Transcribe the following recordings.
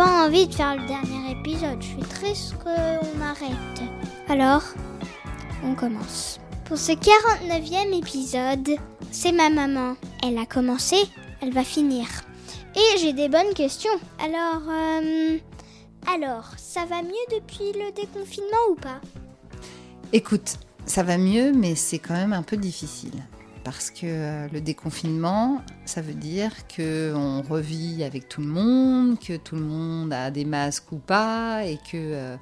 pas envie de faire le dernier épisode. Je suis triste qu'on arrête. Alors, on commence. Pour ce 49e épisode, c'est ma maman. Elle a commencé, elle va finir. Et j'ai des bonnes questions. Alors, euh, alors, ça va mieux depuis le déconfinement ou pas? Écoute, ça va mieux, mais c'est quand même un peu difficile. Parce que euh, le déconfinement, ça veut dire qu'on revit avec tout le monde, que tout le monde a des masques ou pas, et que euh,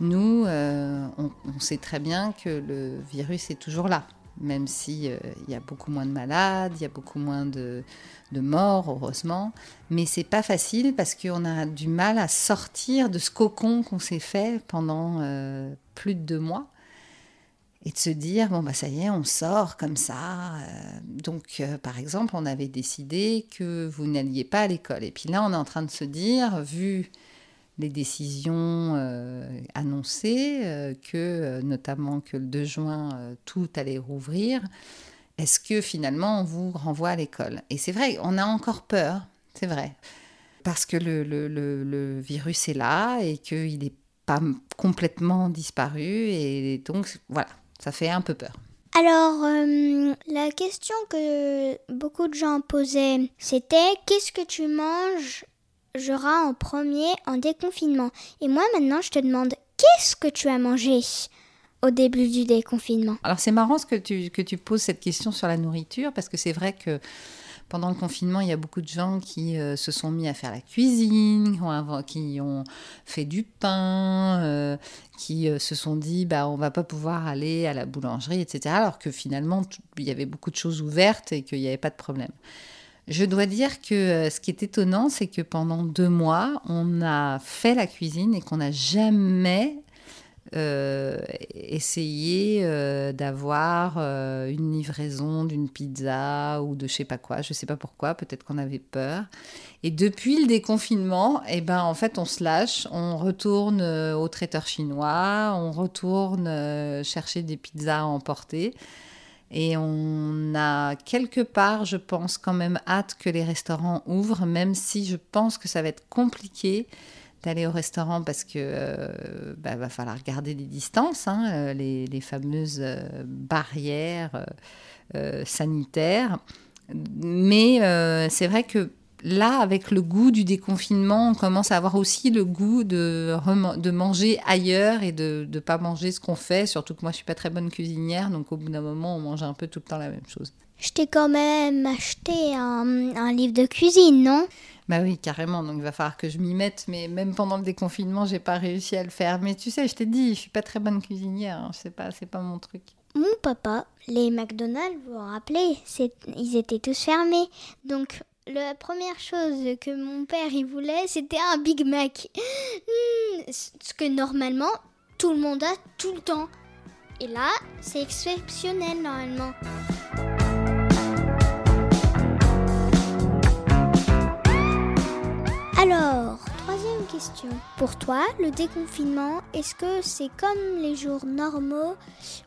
nous, euh, on, sait très bien que le virus est toujours là. Même s'il il y a beaucoup moins de malades, il y a beaucoup moins de, de morts, heureusement. Mais c'est pas facile parce qu'on a du mal à sortir de ce cocon qu'on s'est fait pendant plus de deux mois et de se dire bon bah ça y est on sort comme ça euh, donc euh, par exemple on avait décidé que vous n'alliez pas à l'école. Et puis là on est en train de se dire vu les décisions euh, annoncées que notamment que le 2 juin tout allait rouvrir est-ce que finalement on vous renvoie à l'école? Et c'est vrai on a encore peur c'est vrai. Parce que le, le, le, le virus est là et qu'il n'est pas complètement disparu et donc voilà ça fait un peu peur. Alors, euh, la question que beaucoup de gens posaient, c'était qu'est-ce que tu mangeras en premier en déconfinement? Et moi, maintenant, je te demande qu'est-ce que tu as mangé au début du déconfinement? Alors, c'est marrant que tu, que tu poses cette question sur la nourriture, parce que c'est vrai que pendant le confinement, il y a beaucoup de gens qui euh, se sont mis à faire la cuisine, qui ont fait du pain, euh, qui euh, se sont dit bah on va pas pouvoir aller à la boulangerie, etc. Alors que finalement il y avait beaucoup de choses ouvertes et qu'il n'y avait pas de problème. Je dois dire que ce qui est étonnant, c'est que pendant deux mois, on a fait la cuisine et qu'on n'a jamais euh, essayer euh, d'avoir euh, une livraison d'une pizza ou de je sais pas quoi, je sais pas pourquoi, peut-être qu'on avait peur. Et depuis le déconfinement, eh ben en fait on se lâche, on retourne au traiteur chinois, on retourne chercher des pizzas à emporter. Et on a quelque part, je pense, quand même hâte que les restaurants ouvrent, même si je pense que ça va être compliqué d'aller au restaurant parce que euh, bah, va falloir garder des distances, hein, euh, les, fameuses euh, barrières sanitaires. Mais c'est vrai que là, avec le goût du déconfinement, on commence à avoir aussi le goût de, de manger ailleurs et de ne pas manger ce qu'on fait. Surtout que moi, je suis pas très bonne cuisinière, donc au bout d'un moment, on mange un peu tout le temps la même chose. Je t'ai quand même acheté un, un livre de cuisine, non? Bah oui, carrément. Donc il va falloir que je m'y mette. Mais même pendant le déconfinement, j'ai pas réussi à le faire. Mais tu sais, je t'ai dit, je suis pas très bonne cuisinière. Hein. Pas, c'est pas mon truc. Mon papa, les McDonald's, vous vous rappelez, ils étaient tous fermés. Donc la première chose que mon père il voulait, c'était un Big Mac. Hmm, ce que normalement tout le monde a tout le temps. Et là, c'est exceptionnel normalement. Alors, troisième question. Pour toi, le déconfinement, est-ce que c'est comme les jours normaux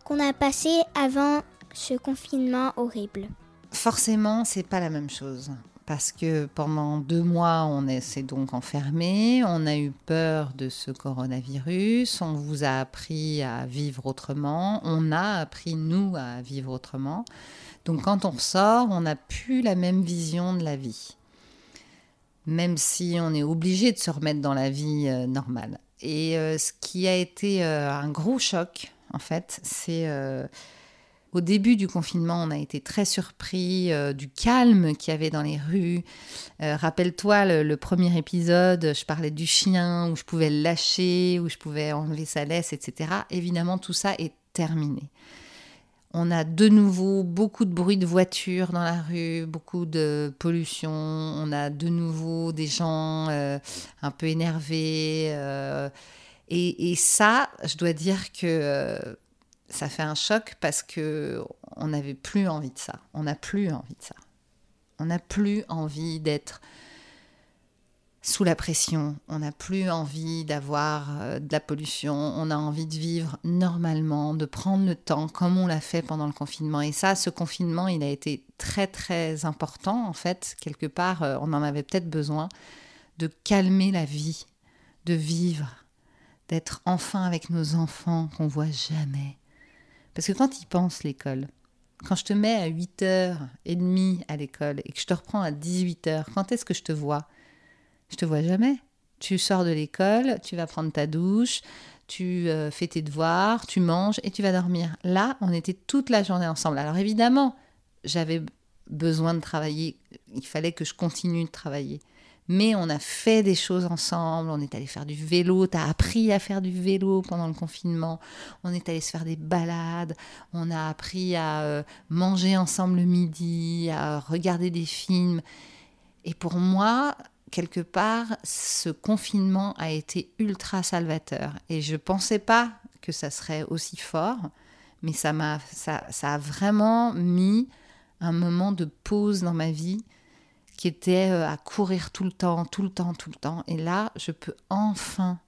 qu'on a passés avant ce confinement horrible? Forcément, c'est pas la même chose. Parce que pendant deux mois, on s'est donc enfermé, on a eu peur de ce coronavirus, on vous a appris à vivre autrement, on a appris, nous, à vivre autrement. Donc quand on sort, on n'a plus la même vision de la vie même si on est obligé de se remettre dans la vie euh, normale. Et euh, ce qui a été euh, un gros choc, en fait, c'est au début du confinement, on a été très surpris du calme qu'il y avait dans les rues. Rappelle-toi le, le, premier épisode, je parlais du chien, où je pouvais le lâcher, où je pouvais enlever sa laisse, etc. Évidemment, tout ça est terminé. On a de nouveau beaucoup de bruit de voitures dans la rue, beaucoup de pollution. On a de nouveau des gens euh, un peu énervés. Euh, et, ça, je dois dire que euh, ça fait un choc parce que on n'avait plus envie de ça. On n'a plus envie de ça. On n'a plus envie d'être sous la pression, on n'a plus envie d'avoir euh, de la pollution, on a envie de vivre normalement, de prendre le temps comme on l'a fait pendant le confinement. Et ça, ce confinement, il a été très très important en fait. Quelque part, euh, on en avait peut-être besoin de calmer la vie, de vivre, d'être enfin avec nos enfants qu'on voit jamais. Parce que quand ils pensent l'école, quand je te mets à 8h30 à l'école et que je te reprends à 18h, quand est-ce que je te vois? Je te vois jamais. Tu sors de l'école, tu vas prendre ta douche, tu euh, fais tes devoirs, tu manges et tu vas dormir. Là, on était toute la journée ensemble. Alors évidemment, j'avais besoin de travailler, il fallait que je continue de travailler. Mais on a fait des choses ensemble, on est allé faire du vélo, tu as appris à faire du vélo pendant le confinement, on est allé se faire des balades, on a appris à euh, manger ensemble le midi, à regarder des films. Et pour moi, quelque part, ce confinement a été ultra salvateur. Et je ne pensais pas que ça serait aussi fort, mais ça, m'a, ça, ça a vraiment mis un moment de pause dans ma vie qui était euh, à courir tout le temps, tout le temps, tout le temps. Et là, je peux enfin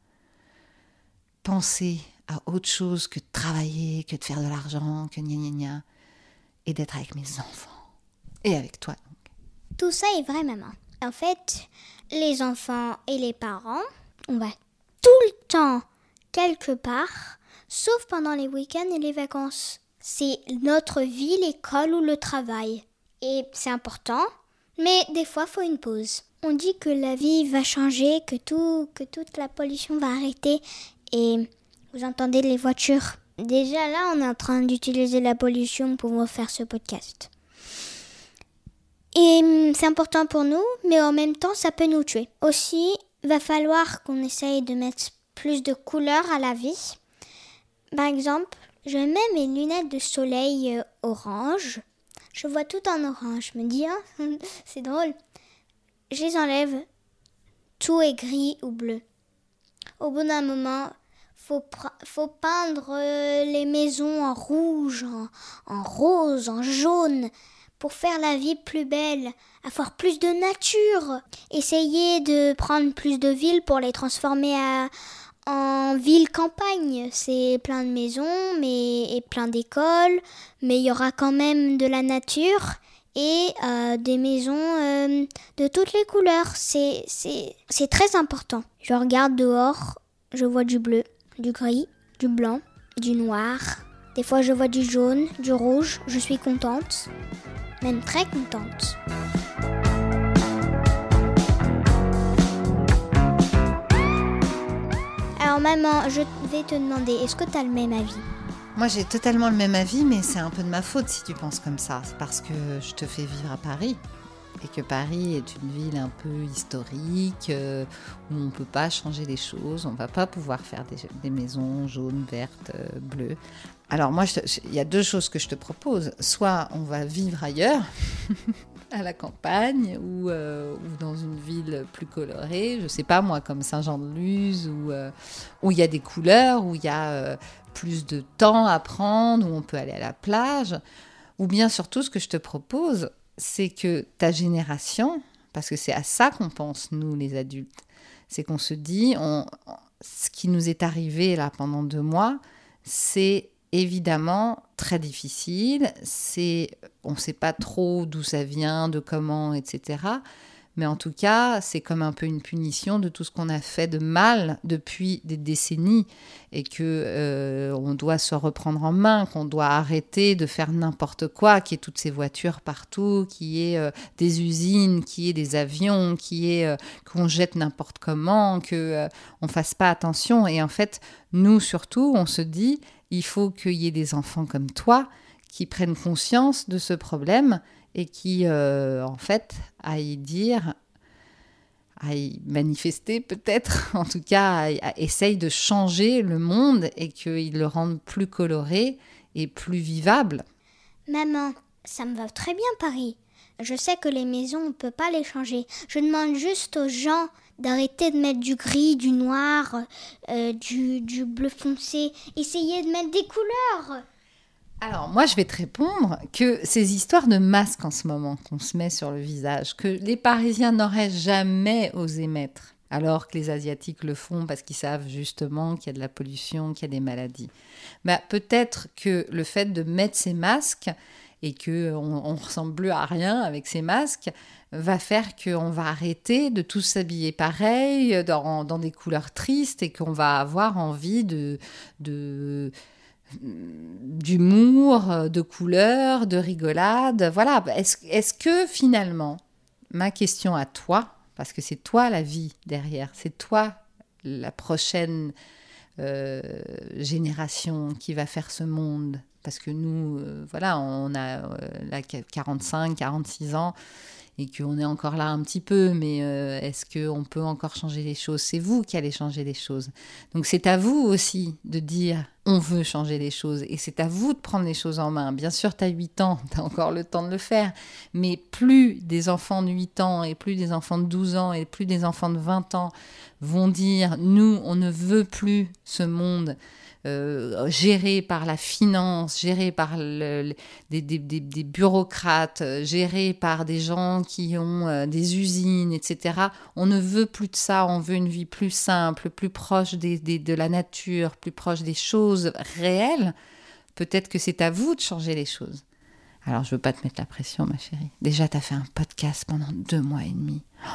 penser à autre chose que de travailler, que de faire de l'argent, que gna gna gna, et d'être avec mes enfants. Et avec toi. Tout ça est vrai, maman. En fait, les enfants et les parents, on va tout le temps quelque part, sauf pendant les week-ends et les vacances. C'est notre vie, l'école ou le travail. Et c'est important, mais des fois, faut une pause. On dit que la vie va changer, que, tout, que toute la pollution va arrêter. Et vous entendez les voitures? Déjà là, on est en train d'utiliser la pollution pour faire ce podcast. Et hum, c'est important pour nous, mais en même temps, ça peut nous tuer. Aussi, va falloir qu'on essaye de mettre plus de couleurs à la vie. Par exemple, je mets mes lunettes de soleil euh, orange. Je vois tout en orange. Je me dis, ah, c'est drôle. Je les enlève. Tout est gris ou bleu. Au bout d'un moment, faut, faut peindre euh, les maisons en rouge, en, rose, en jaune, pour faire la vie plus belle, avoir plus de nature. Essayer de prendre plus de villes pour les transformer en ville-campagne. C'est plein de maisons mais, et plein d'écoles, mais il y aura quand même de la nature et euh, des maisons euh, de toutes les couleurs. C'est, c'est très important. Je regarde dehors, je vois du bleu, du gris, du blanc, du noir. Des fois je vois du jaune, du rouge. Je suis contente, même très contente. Alors maman, je vais te demander, est-ce que tu as le même avis? Moi j'ai totalement le même avis, mais c'est un peu de ma faute si tu penses comme ça. C'est parce que je te fais vivre à Paris et que Paris est une ville un peu historique euh, où on ne peut pas changer les choses, on ne va pas pouvoir faire des, maisons jaunes, vertes, euh, bleues. Alors moi, il y a deux choses que je te propose. Soit on va vivre ailleurs, à la campagne euh, ou, dans une ville plus colorée, je sais pas moi, comme Saint-Jean-de-Luz, où il y a des couleurs, où il y a plus de temps à prendre, où on peut aller à la plage. Ou bien surtout, ce que je te propose, c'est que ta génération, parce que c'est à ça qu'on pense, nous les adultes, c'est qu'on se dit, on, ce qui nous est arrivé là pendant deux mois, c'est évidemment très difficile. C'est, on ne sait pas trop d'où ça vient, de comment, etc. Mais en tout cas, c'est comme un peu une punition de tout ce qu'on a fait de mal depuis des décennies et que euh, doit se reprendre en main, qu'on doit arrêter de faire n'importe quoi, qui est toutes ces voitures partout, qui est euh, des usines, qui est des avions, qui est euh, qu'on jette n'importe comment, que on fasse pas attention. Et en fait, nous surtout, on se dit il faut qu'il y ait des enfants comme toi qui prennent conscience de ce problème et qui, euh, en fait, aillent dire, aillent manifester peut-être, en tout cas, essayent de changer le monde et qu'ils le rendent plus coloré et plus vivable. Maman, ça me va très bien Paris. Je sais que les maisons, on ne peut pas les changer. Je demande juste aux gens d'arrêter de mettre du gris, du noir, euh, du, bleu foncé. Essayez de mettre des couleurs. Alors moi je vais te répondre que ces histoires de masques en ce moment qu'on se met sur le visage, que les Parisiens n'auraient jamais osé mettre, alors que les Asiatiques le font parce qu'ils savent justement qu'il y a de la pollution, qu'il y a des maladies. Bah, peut-être que le fait de mettre ces masques, et que on, ressemble plus à rien avec ces masques va faire qu'on va arrêter de tous s'habiller pareil dans, dans, des couleurs tristes et qu'on va avoir envie de, de d'humour, de couleurs, de rigolade. Voilà. Est-ce est que finalement, ma question à toi, parce que c'est toi la vie derrière, c'est toi la prochaine euh, génération qui va faire ce monde? Parce que nous, euh, voilà, on a euh, là 45, 46 ans et qu'on est encore là un petit peu, mais est-ce qu'on peut encore changer les choses? C'est vous qui allez changer les choses. Donc c'est à vous aussi de dire on veut changer les choses et c'est à vous de prendre les choses en main. Bien sûr, tu as 8 ans, tu as encore le temps de le faire, mais plus des enfants de 8 ans et plus des enfants de 12 ans et plus des enfants de 20 ans vont dire nous, on ne veut plus ce monde euh, géré par la finance, géré par des, bureaucrates, euh, géré par des gens qui ont euh, des usines, etc. On ne veut plus de ça, on veut une vie plus simple, plus proche de la nature, plus proche des choses réelles. Peut-être que c'est à vous de changer les choses. Alors, je veux pas te mettre la pression, ma chérie. Déjà, tu as fait un podcast pendant deux mois et demi. Oh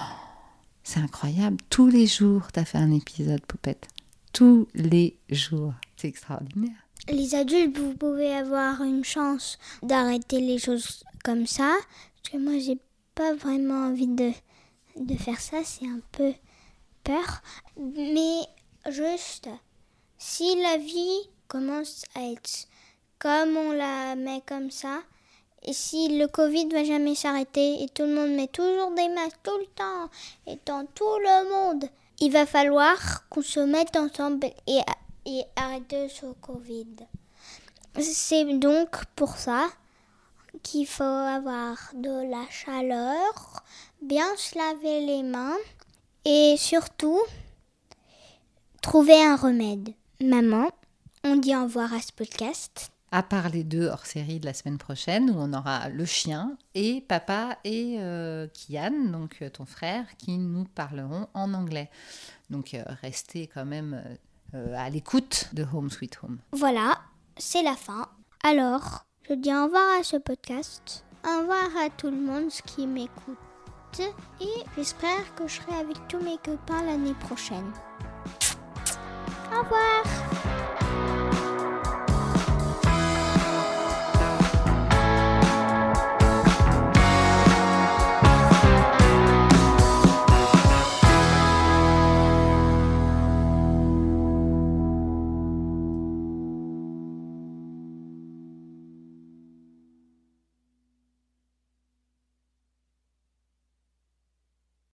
c'est incroyable. Tous les jours, tu as fait un épisode, Poupette. Tous les jours. C'est extraordinaire. Les adultes, vous pouvez avoir une chance d'arrêter les choses comme ça. Parce que moi, j'ai pas vraiment envie de, de faire ça. C'est un peu peur. Mais juste, si la vie commence à être comme on la met comme ça, et si le Covid va jamais s'arrêter et tout le monde met toujours des masques tout le temps et dans tout le monde, il va falloir qu'on se mette ensemble et, et arrêter ce Covid. C'est donc pour ça qu'il faut avoir de la chaleur, bien se laver les mains et surtout trouver un remède. Maman, on dit au revoir à ce podcast à part les deux hors série de la semaine prochaine, où on aura le chien et papa et euh, Kian, donc euh, ton frère, qui nous parleront en anglais. Donc euh, restez quand même à l'écoute de Home Sweet Home. Voilà, c'est la fin. Alors, je dis au revoir à ce podcast, au revoir à tout le monde qui m'écoute, et j'espère que je serai avec tous mes copains l'année prochaine. Au revoir